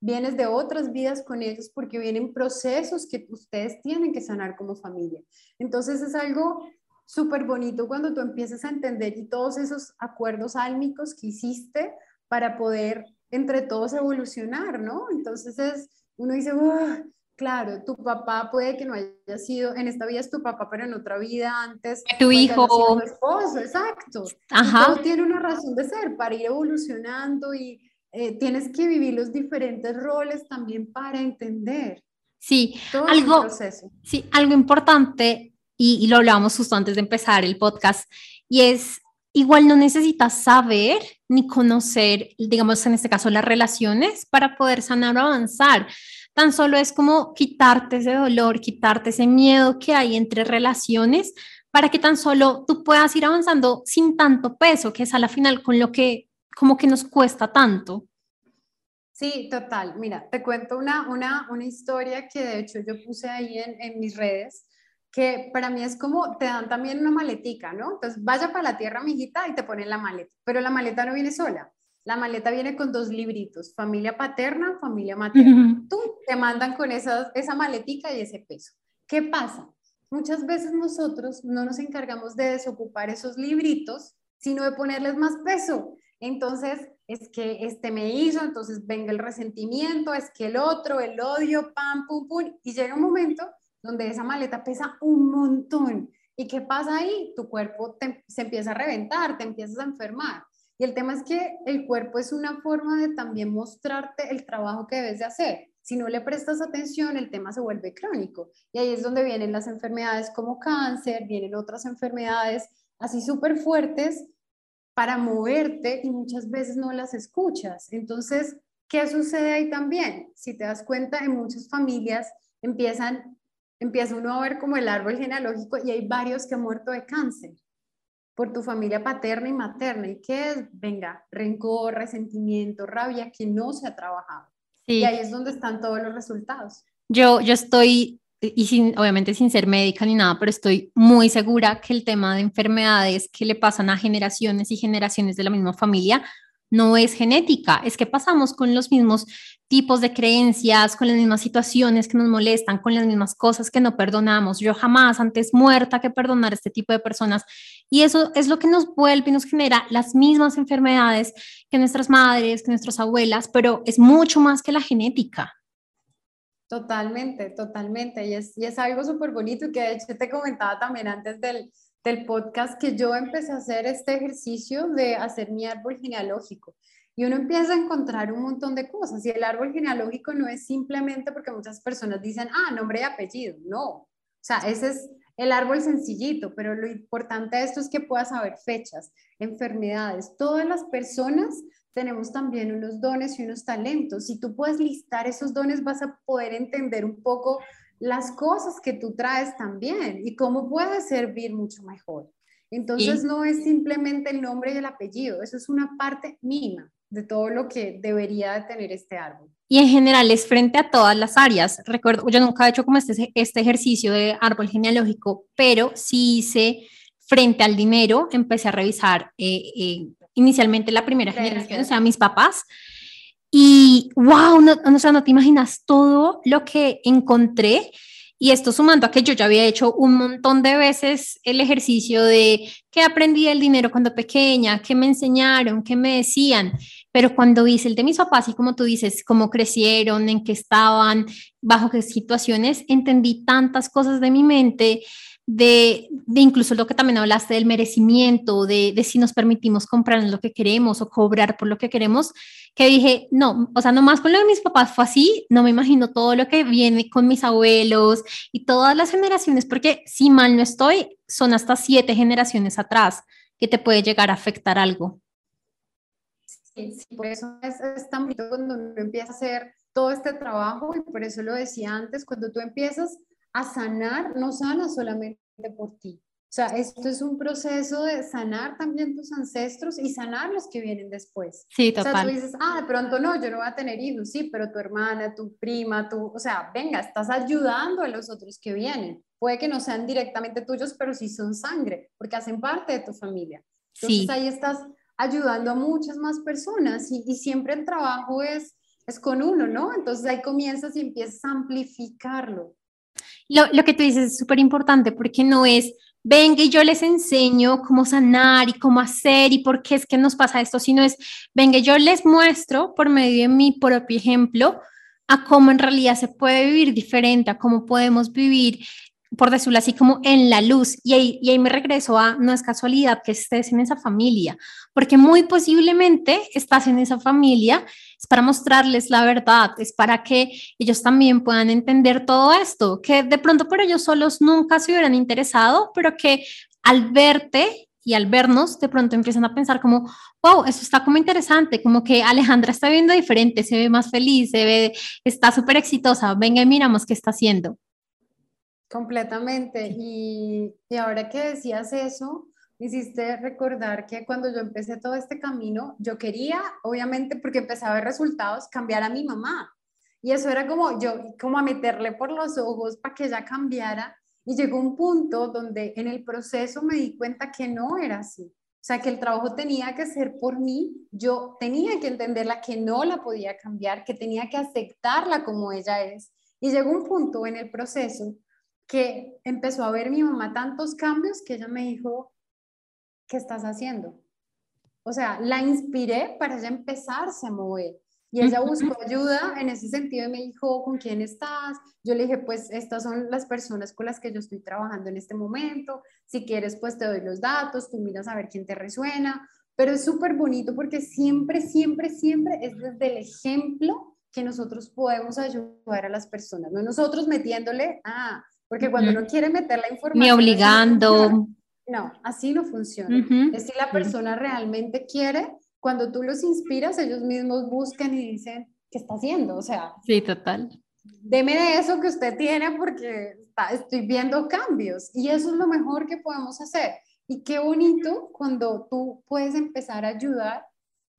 vienes de otras vidas con ellos porque vienen procesos que ustedes tienen que sanar como familia. Entonces es algo súper bonito cuando tú empiezas a entender y todos esos acuerdos álmicos que hiciste para poder entre todos evolucionar, ¿no? Entonces es, uno dice, Claro, tu papá puede que no haya sido, en esta vida es tu papá, pero en otra vida antes. Tu hijo. Tu esposo, exacto. Ajá. todo tiene una razón de ser para ir evolucionando y eh, tienes que vivir los diferentes roles también para entender. Sí, algo, sí, algo importante, y, y lo hablábamos justo antes de empezar el podcast, y es igual no necesitas saber ni conocer, digamos en este caso, las relaciones para poder sanar o avanzar tan solo es como quitarte ese dolor, quitarte ese miedo que hay entre relaciones para que tan solo tú puedas ir avanzando sin tanto peso, que es a la final con lo que como que nos cuesta tanto. Sí, total. Mira, te cuento una, una, una historia que de hecho yo puse ahí en, en mis redes, que para mí es como, te dan también una maletica, ¿no? Entonces, vaya para la tierra, mijita, y te ponen la maleta, pero la maleta no viene sola. La maleta viene con dos libritos, familia paterna, familia materna. Tú te mandan con esa maletica y ese peso. ¿Qué pasa? Muchas veces nosotros no nos encargamos de desocupar esos libritos, sino de ponerles más peso. Entonces, es que este me hizo, entonces venga el resentimiento, es que el otro, el odio, pam, pum, pum, y llega un momento donde esa maleta pesa un montón. ¿Y qué pasa ahí? Tu cuerpo se empieza a reventar, te empiezas a enfermar. Y el tema es que el cuerpo es una forma de también mostrarte el trabajo que debes de hacer. Si no le prestas atención, el tema se vuelve crónico. Y ahí es donde vienen las enfermedades como cáncer, vienen otras enfermedades así súper fuertes para moverte y muchas veces no las escuchas. Entonces, ¿qué sucede ahí también? Si te das cuenta, en muchas familias empiezan, empieza uno a ver como el árbol genealógico y hay varios que han muerto de cáncer por tu familia paterna y materna. ¿Y qué es? Venga, rencor, resentimiento, rabia que no se ha trabajado. Y ahí es donde están todos los resultados. Yo, yo estoy, y sin, obviamente sin ser médica ni nada, pero estoy muy segura que el tema de enfermedades que le pasan a generaciones y generaciones de la misma familia no es genética, es que pasamos con los mismos tipos de creencias, con las mismas situaciones que nos molestan, con las mismas cosas que no perdonamos. Yo jamás antes muerta que perdonar a este tipo de personas. Y eso es lo que nos vuelve y nos genera las mismas enfermedades que nuestras madres, que nuestras abuelas, pero es mucho más que la genética. Totalmente, totalmente. Y es, y es algo súper bonito que de hecho te comentaba también antes del, del podcast que yo empecé a hacer este ejercicio de hacer mi árbol genealógico. Y uno empieza a encontrar un montón de cosas. Y el árbol genealógico no es simplemente porque muchas personas dicen, ah, nombre y apellido. No. O sea, ese es el árbol sencillito, pero lo importante de esto es que puedas saber fechas, enfermedades. Todas las personas tenemos también unos dones y unos talentos. Si tú puedes listar esos dones, vas a poder entender un poco las cosas que tú traes también y cómo puedes servir mucho mejor. Entonces no es simplemente el nombre y el apellido, eso es una parte mínima de todo lo que debería de tener este árbol. Y en general es frente a todas las áreas. Recuerdo, yo nunca he hecho como este, este ejercicio de árbol genealógico, pero sí hice frente al dinero, empecé a revisar eh, eh, inicialmente la primera generación, o sea, mis papás, y wow, no, o sea, no te imaginas todo lo que encontré. Y esto sumando a que yo ya había hecho un montón de veces el ejercicio de que aprendí el dinero cuando pequeña, que me enseñaron, que me decían, pero cuando hice el de mis papás y como tú dices, cómo crecieron, en qué estaban, bajo qué situaciones, entendí tantas cosas de mi mente de, incluso lo que también hablaste del merecimiento, de, de, si nos permitimos comprar lo que queremos o cobrar por lo que queremos, que dije, no, o sea, nomás con lo de mis papás fue así, no me imagino todo lo que viene con mis abuelos y todas las generaciones, porque si mal no estoy, son hasta siete generaciones atrás que te puede llegar a afectar algo. Sí por eso es, es tan bonito cuando uno empieza a hacer todo este trabajo y por eso lo decía antes, cuando tú empiezas a sanar, no sana solamente por ti. O sea, esto es un proceso de sanar también tus ancestros y sanar los que vienen después. Sí, total. O sea, tú dices, ah, de pronto no, yo no voy a tener hijos, sí, pero tu hermana, tu prima, tú, o sea, venga, estás ayudando a los otros que vienen. Puede que no sean directamente tuyos, pero sí son sangre, porque hacen parte de tu familia. Entonces sí. ahí estás ayudando a muchas más personas y, y siempre el trabajo es, es con uno, ¿no? Entonces ahí comienzas y empiezas a amplificarlo. Lo, lo que tú dices es súper importante porque no es, venga y yo les enseño cómo sanar y cómo hacer y por qué es que nos pasa esto, sino es, venga, yo les muestro por medio de mi propio ejemplo a cómo en realidad se puede vivir diferente, a cómo podemos vivir por decirlo así, como en la luz. Y ahí, y ahí me regreso a, no es casualidad que estés en esa familia, porque muy posiblemente estás en esa familia, es para mostrarles la verdad, es para que ellos también puedan entender todo esto, que de pronto por ellos solos nunca se hubieran interesado, pero que al verte y al vernos, de pronto empiezan a pensar como, wow, eso está como interesante, como que Alejandra está viendo diferente, se ve más feliz, se ve, está súper exitosa, venga y miramos qué está haciendo. Completamente. Y, y, ahora que decías eso, me hiciste recordar que cuando yo empecé todo este camino, yo quería, obviamente, porque empecé a ver resultados, cambiar a mi mamá. Y eso era como yo, como a meterle por los ojos para que ella cambiara. Y llegó un punto donde en el proceso me di cuenta que no era así. O sea, que el trabajo tenía que ser por mí, yo tenía que entenderla que no la podía cambiar, que tenía que aceptarla como ella es. Y llegó un punto en el proceso que empezó a ver mi mamá tantos cambios que ella me dijo, ¿qué estás haciendo? O sea, la inspiré para ella empezarse a mover. Y ella buscó ayuda en ese sentido y me dijo, ¿con quién estás? Yo le dije, pues estas son las personas con las que yo estoy trabajando en este momento. Si quieres, pues te doy los datos, tú miras a ver quién te resuena. Pero es súper bonito porque siempre, siempre, siempre es desde el ejemplo que nosotros podemos ayudar a las personas, no nosotros metiéndole, ah, porque cuando uno quiere meter la información... Ni obligando. No, así no funciona. Es si la persona realmente quiere, cuando tú los inspiras, ellos mismos buscan y dicen, ¿qué está haciendo? O sea, sí, total. Deme de eso que usted tiene porque estoy viendo cambios y eso es lo mejor que podemos hacer. Y qué bonito cuando tú puedes empezar a ayudar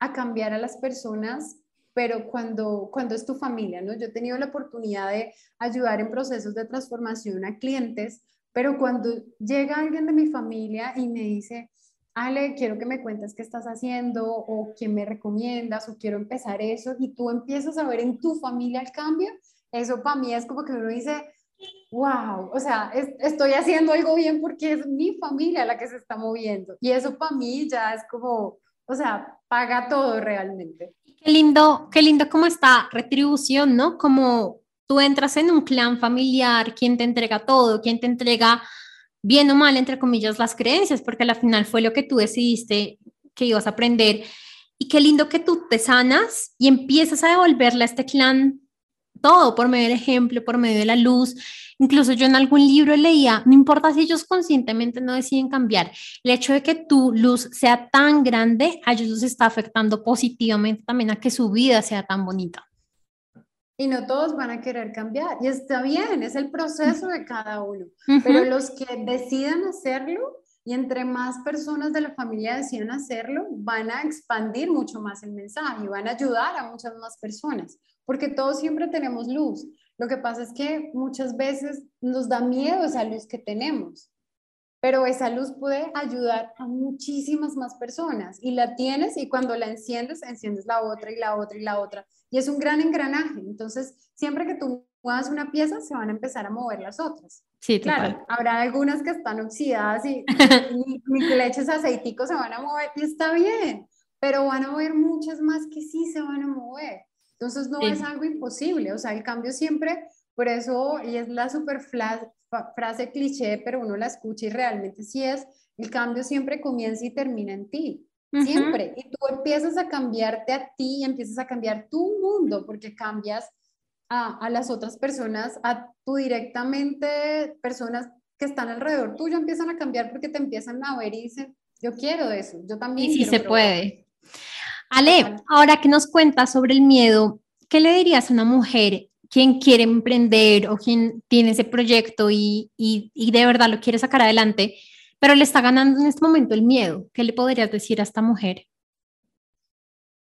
a cambiar a las personas, pero cuando, cuando es tu familia, ¿no? Yo he tenido la oportunidad de ayudar en procesos de transformación a clientes, pero cuando llega alguien de mi familia y me dice, Ale, quiero que me cuentes qué estás haciendo o quién me recomiendas o quiero empezar eso y tú empiezas a ver en tu familia el cambio, eso para mí es como que uno dice, wow, o sea, estoy haciendo algo bien porque es mi familia la que se está moviendo. Y eso para mí ya es como, o sea, paga todo realmente. Qué lindo, qué lindo como esta retribución, ¿no? Como tú entras en un clan familiar, quien te entrega todo, quien te entrega bien o mal, entre comillas, las creencias, porque al final fue lo que tú decidiste que ibas a aprender. Y qué lindo que tú te sanas y empiezas a devolverle a este clan todo por medio del ejemplo, por medio de la luz. Incluso yo en algún libro leía, no importa si ellos conscientemente no deciden cambiar, el hecho de que tu luz sea tan grande, a ellos los está afectando positivamente también a que su vida sea tan bonita. Y no todos van a querer cambiar. Y está bien, es el proceso de cada uno. Pero los que decidan hacerlo, y entre más personas de la familia decidan hacerlo, van a expandir mucho más el mensaje y van a ayudar a muchas más personas porque todos siempre tenemos luz. Lo que pasa es que muchas veces nos da miedo esa luz que tenemos, pero esa luz puede ayudar a muchísimas más personas y la tienes y cuando la enciendes, enciendes la otra y la otra y la otra. Y es un gran engranaje. Entonces, siempre que tú muevas una pieza, se van a empezar a mover las otras. Sí, claro. Habrá algunas que están oxidadas y ni, que le eches aceitico se van a mover y está bien, pero van a haber muchas más que sí se van a mover. Entonces no es algo imposible, o sea, el cambio siempre, por eso, y es la super frase cliché, pero uno la escucha y realmente sí es, el cambio siempre comienza y termina en ti, siempre. Y tú empiezas a cambiarte a ti, y empiezas a cambiar tu mundo, porque cambias a, a las otras personas, a tú directamente, personas que están alrededor tuyo empiezan a cambiar porque te empiezan a ver y dicen, yo quiero eso, yo también. Y sí se puede. Ale, ahora que nos cuentas sobre el miedo, ¿qué le dirías a una mujer quien quiere emprender o quien tiene ese proyecto y, y, de verdad lo quiere sacar adelante, pero le está ganando en este momento el miedo? ¿Qué le podrías decir a esta mujer?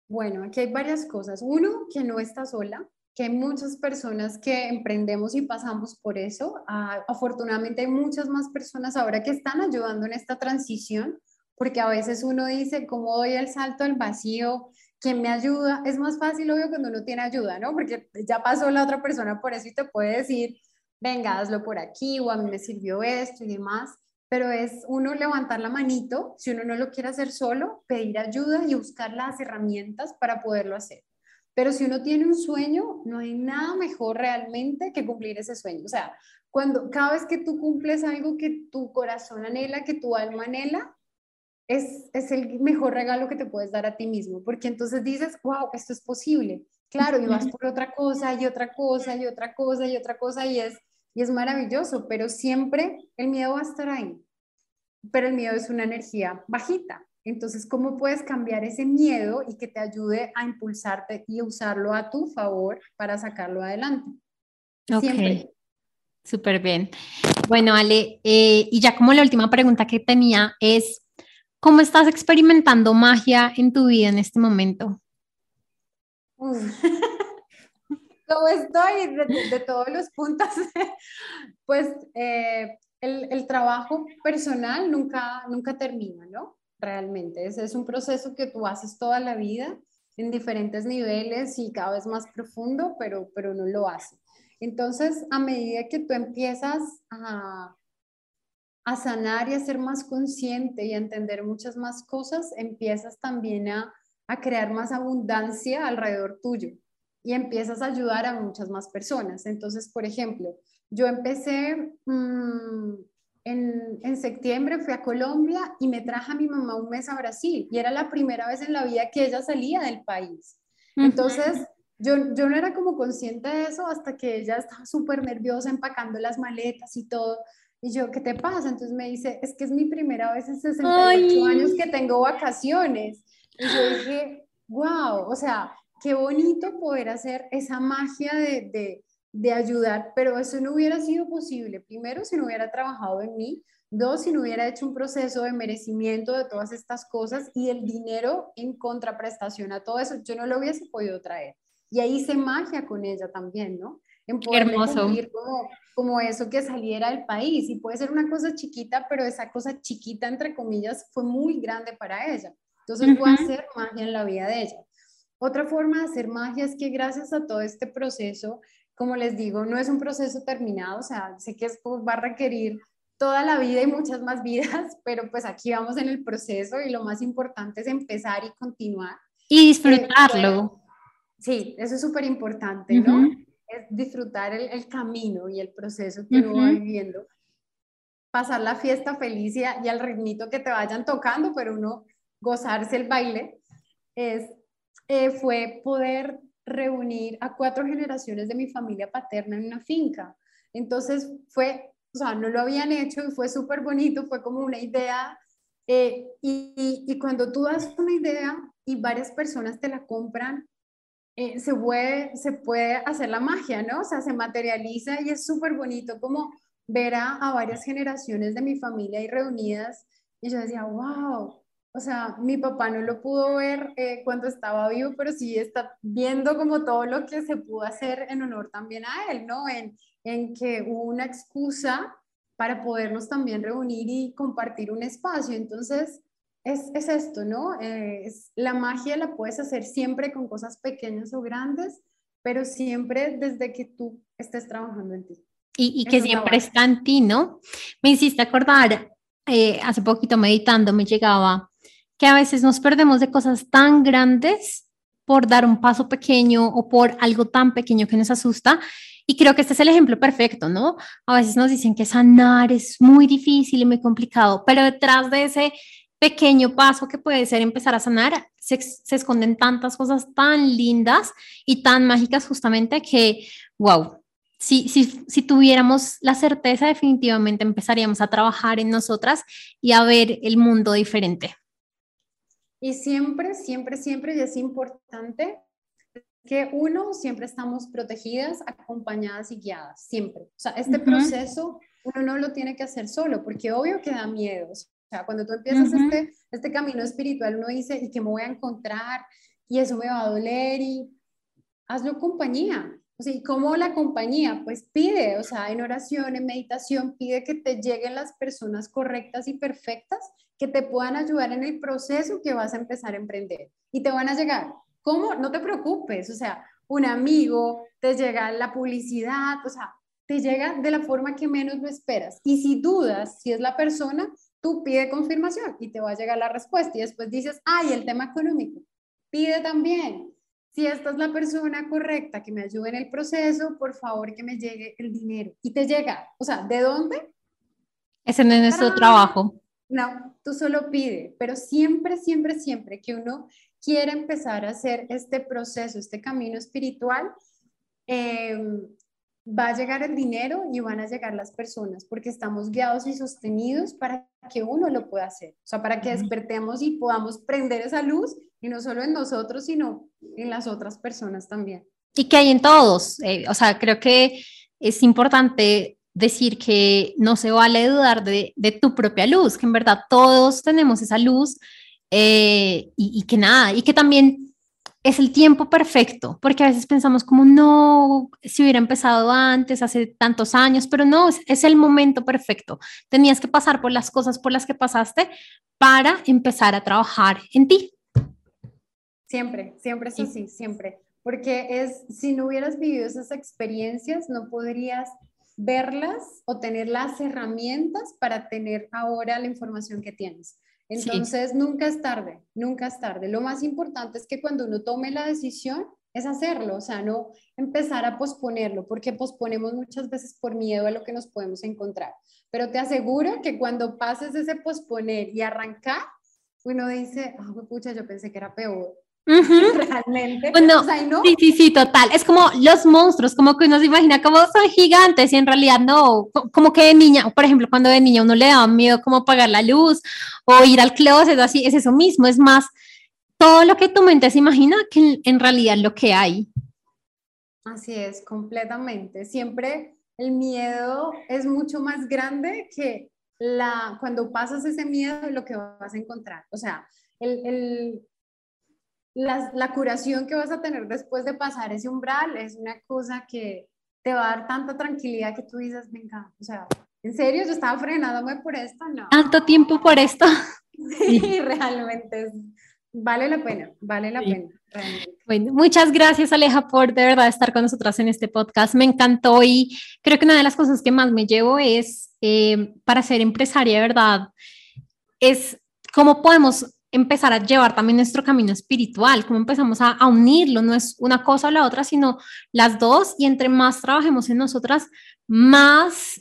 Bueno, aquí hay varias cosas. Uno, que no está sola, que hay muchas personas que emprendemos y pasamos por eso. Ah, afortunadamente hay muchas más personas ahora que están ayudando en esta transición porque a veces uno dice, ¿cómo doy el salto al vacío? ¿Quién me ayuda? Es más fácil, obvio, cuando uno tiene ayuda, ¿no? Porque ya pasó la otra persona por eso y te puede decir, venga, hazlo por aquí o a mí me sirvió esto y demás. Pero es uno levantar la manito, si uno no lo quiere hacer solo, pedir ayuda y buscar las herramientas para poderlo hacer. Pero si uno tiene un sueño, no hay nada mejor realmente que cumplir ese sueño. O sea, cuando cada vez que tú cumples algo que tu corazón anhela, que tu alma anhela, es, el mejor regalo que te puedes dar a ti mismo, porque entonces dices, wow, esto es posible. Claro, y vas por otra cosa y otra cosa y otra cosa y otra cosa y es, y es maravilloso, pero siempre el miedo va a estar ahí. Pero el miedo es una energía bajita. Entonces, ¿cómo puedes cambiar ese miedo y que te ayude a impulsarte y usarlo a tu favor para sacarlo adelante? Siempre. Súper bien. Bueno, Ale, eh, y ya como la última pregunta que tenía es, ¿Cómo estás experimentando magia en tu vida en este momento? ¿Cómo estoy de, todos los puntos? pues eh, el, trabajo personal nunca, nunca termina, ¿no? Realmente, ese es un proceso que tú haces toda la vida en diferentes niveles y cada vez más profundo, pero, pero no lo hace. Entonces, a medida que tú empiezas a a sanar y a ser más consciente y a entender muchas más cosas, empiezas también a, crear más abundancia alrededor tuyo y empiezas a ayudar a muchas más personas. Entonces, por ejemplo, yo empecé mm, en, en, septiembre, fui a Colombia y me traje a mi mamá un mes a Brasil y era la primera vez en la vida que ella salía del país. Entonces, yo, yo no era como consciente de eso hasta que ella estaba súper nerviosa empacando las maletas y todo. Y yo, ¿qué te pasa? Entonces me dice, es que es mi primera vez en 68 años que tengo vacaciones. Y yo dije, wow, o sea, qué bonito poder hacer esa magia de, de, de ayudar, pero eso no hubiera sido posible. Primero, si no hubiera trabajado en mí, Dos, si no hubiera hecho un proceso de merecimiento de todas estas cosas y el dinero en contraprestación a todo eso, yo no lo hubiese podido traer. Y ahí hice magia con ella también, ¿no? En poder Hermoso. Como, como eso que saliera del país. Y puede ser una cosa chiquita, pero esa cosa chiquita, entre comillas, fue muy grande para ella. Entonces fue hacer magia en la vida de ella. Otra forma de hacer magia es que gracias a todo este proceso, como les digo, no es un proceso terminado, o sea, sé que esto va a requerir toda la vida y muchas más vidas, pero pues aquí vamos en el proceso y lo más importante es empezar y continuar. Y disfrutarlo. sí, eso es súper importante, ¿no? Es disfrutar el, el, camino y el proceso que uno va viviendo. Pasar la fiesta feliz y, al ritmito que te vayan tocando, pero uno gozarse el baile, es, eh, fue poder reunir a cuatro generaciones de mi familia paterna en una finca. Entonces fue o sea, no lo habían hecho y fue súper bonito, fue como una idea. Eh, y, y, cuando tú das una idea y varias personas te la compran, eh, se, puede, se puede hacer la magia, ¿no? O sea, se materializa y es súper bonito como ver a, a, varias generaciones de mi familia ahí reunidas. Y yo decía, wow, o sea, mi papá no lo pudo ver eh, cuando estaba vivo, pero sí está viendo como todo lo que se pudo hacer en honor también a él, ¿no? En, en que hubo una excusa para podernos también reunir y compartir un espacio. Entonces, es, es esto, ¿no? Eh, es, la magia la puedes hacer siempre con cosas pequeñas o grandes, pero siempre desde que tú estés trabajando en ti. Y, y que siempre está en ti, ¿no? Me hiciste acordar, eh, hace poquito meditando me llegaba que a veces nos perdemos de cosas tan grandes por dar un paso pequeño o por algo tan pequeño que nos asusta y creo que este es el ejemplo perfecto, ¿no? A veces nos dicen que sanar es muy difícil y muy complicado, pero detrás de ese pequeño paso que puede ser empezar a sanar, se, esconden tantas cosas tan lindas y tan mágicas justamente que, wow, si, si, si, tuviéramos la certeza, definitivamente empezaríamos a trabajar en nosotras y a ver el mundo diferente. Y siempre, siempre, siempre, y es importante que uno, siempre estamos protegidas, acompañadas y guiadas, siempre. O sea, este proceso uno no lo tiene que hacer solo, porque obvio que da miedo. O sea, cuando tú empiezas este, este camino espiritual, uno dice, ¿y qué me voy a encontrar? Y eso me va a doler y hazlo compañía. O sea, ¿y cómo la compañía? Pues pide, o sea, en oración, en meditación, pide que te lleguen las personas correctas y perfectas que te puedan ayudar en el proceso que vas a empezar a emprender. Y te van a llegar ¿Cómo? No te preocupes, o sea, un amigo, te llega la publicidad, o sea, te llega de la forma que menos lo esperas. Y si dudas si es la persona, tú pide confirmación y te va a llegar la respuesta. Y después dices, ay, el tema económico, pide también. Si esta es la persona correcta que me ayude en el proceso, por favor que me llegue el dinero. Y te llega, o sea, ¿de dónde? Ese no es nuestro trabajo. No, tú solo pide, pero siempre, siempre, siempre que uno quiere empezar a hacer este proceso, este camino espiritual, em, va a llegar el dinero y van a llegar las personas, porque estamos guiados y sostenidos para que uno lo pueda hacer, o sea, para que despertemos y podamos prender esa luz, y no solo en nosotros, sino en las otras personas también. Y que hay en todos, eh, o sea, creo que es importante decir que no se vale dudar de, de tu propia luz, que en verdad todos tenemos esa luz eh, y, que nada, y que también es el tiempo perfecto, porque a veces pensamos como, no, si hubiera empezado antes, hace tantos años, pero no, es, el momento perfecto. Tenías que pasar por las cosas por las que pasaste para empezar a trabajar en ti. Siempre, siempre es así, siempre. Porque es, si no hubieras vivido esas experiencias, no podrías verlas o tener las herramientas para tener ahora la información que tienes. Entonces, nunca es tarde, nunca es tarde. Lo más importante es que cuando uno tome la decisión, es hacerlo, o sea, no empezar a posponerlo, porque posponemos muchas veces por miedo a lo que nos podemos encontrar. Pero te aseguro que cuando pases ese posponer y arrancar, uno dice, ah, pucha, yo pensé que era peor. Realmente. Bueno, sí, sí, sí, total. Es como los monstruos, como que uno se imagina como son gigantes y en realidad no. Como que de niña, por ejemplo, cuando de niña uno le daba miedo como apagar la luz o ir al closet o así, es eso mismo, es más todo lo que tu mente se imagina que en realidad lo que hay. Así es, completamente. Siempre el miedo es mucho más grande que la, cuando pasas ese miedo, lo que vas a encontrar. O sea, el, el la, la, curación que vas a tener después de pasar ese umbral es una cosa que te va a dar tanta tranquilidad que tú dices, venga, o sea, ¿en serio yo estaba frenándome por esto? No. ¿Tanto tiempo por esto? Sí, realmente vale la pena, vale la pena. Bueno, muchas gracias Aleja por de verdad estar con nosotras en este podcast. Me encantó y creo que una de las cosas que más me llevo es eh, para ser empresaria verdad, es cómo podemos empezar a llevar también nuestro camino espiritual, cómo empezamos a, unirlo, no es una cosa o la otra, sino las dos, y entre más trabajemos en nosotras, más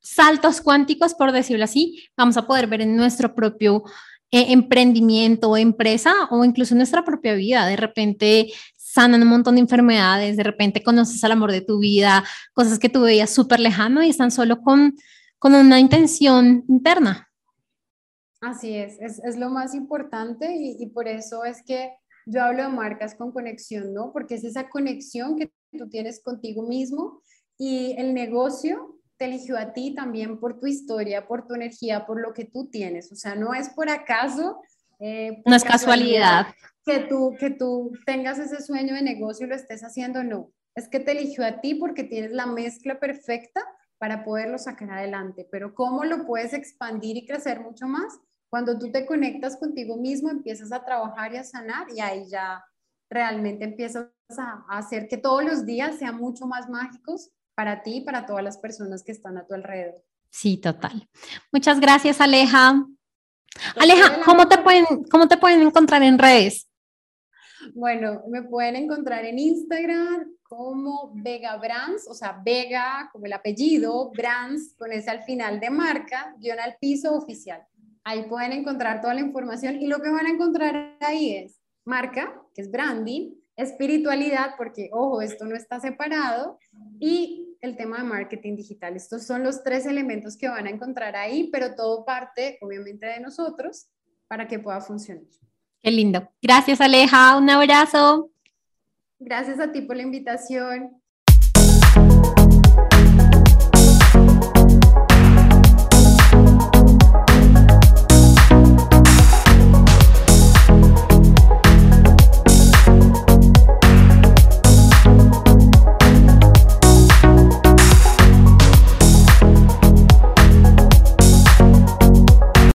saltos cuánticos, por decirlo así, vamos a poder ver en nuestro propio eh, emprendimiento o empresa o incluso nuestra propia vida. De repente sanan un montón de enfermedades, de repente conoces al amor de tu vida, cosas que tú veías súper lejano y están solo con, con una intención interna. Así es, es, es lo más importante y, y, por eso es que yo hablo de marcas con conexión, ¿no? Porque es esa conexión que tú tienes contigo mismo y el negocio te eligió a ti también por tu historia, por tu energía, por lo que tú tienes. O sea, no es por acaso. Eh, no es casualidad. Que tú, que tú tengas ese sueño de negocio y lo estés haciendo, no. Es que te eligió a ti porque tienes la mezcla perfecta para poderlo sacar adelante. Pero ¿cómo lo puedes expandir y crecer mucho más? Cuando tú te conectas contigo mismo, empiezas a trabajar y a sanar y ahí ya realmente empiezas a hacer que todos los días sean mucho más mágicos para ti y para todas las personas que están a tu alrededor. Sí, total. Muchas gracias, Aleja. Aleja, ¿cómo te, pueden, ¿cómo te pueden encontrar en redes? Bueno, me pueden encontrar en Instagram como Vega Brands, o sea, Vega como el apellido, Brands con ese al final de marca, guion al piso oficial. Ahí pueden encontrar toda la información y lo que van a encontrar ahí es marca, que es branding, espiritualidad, porque ojo, esto no está separado, y el tema de marketing digital. Estos son los tres elementos que van a encontrar ahí, pero todo parte obviamente de nosotros para que pueda funcionar. Qué lindo. Gracias Aleja, un abrazo. Gracias a ti por la invitación.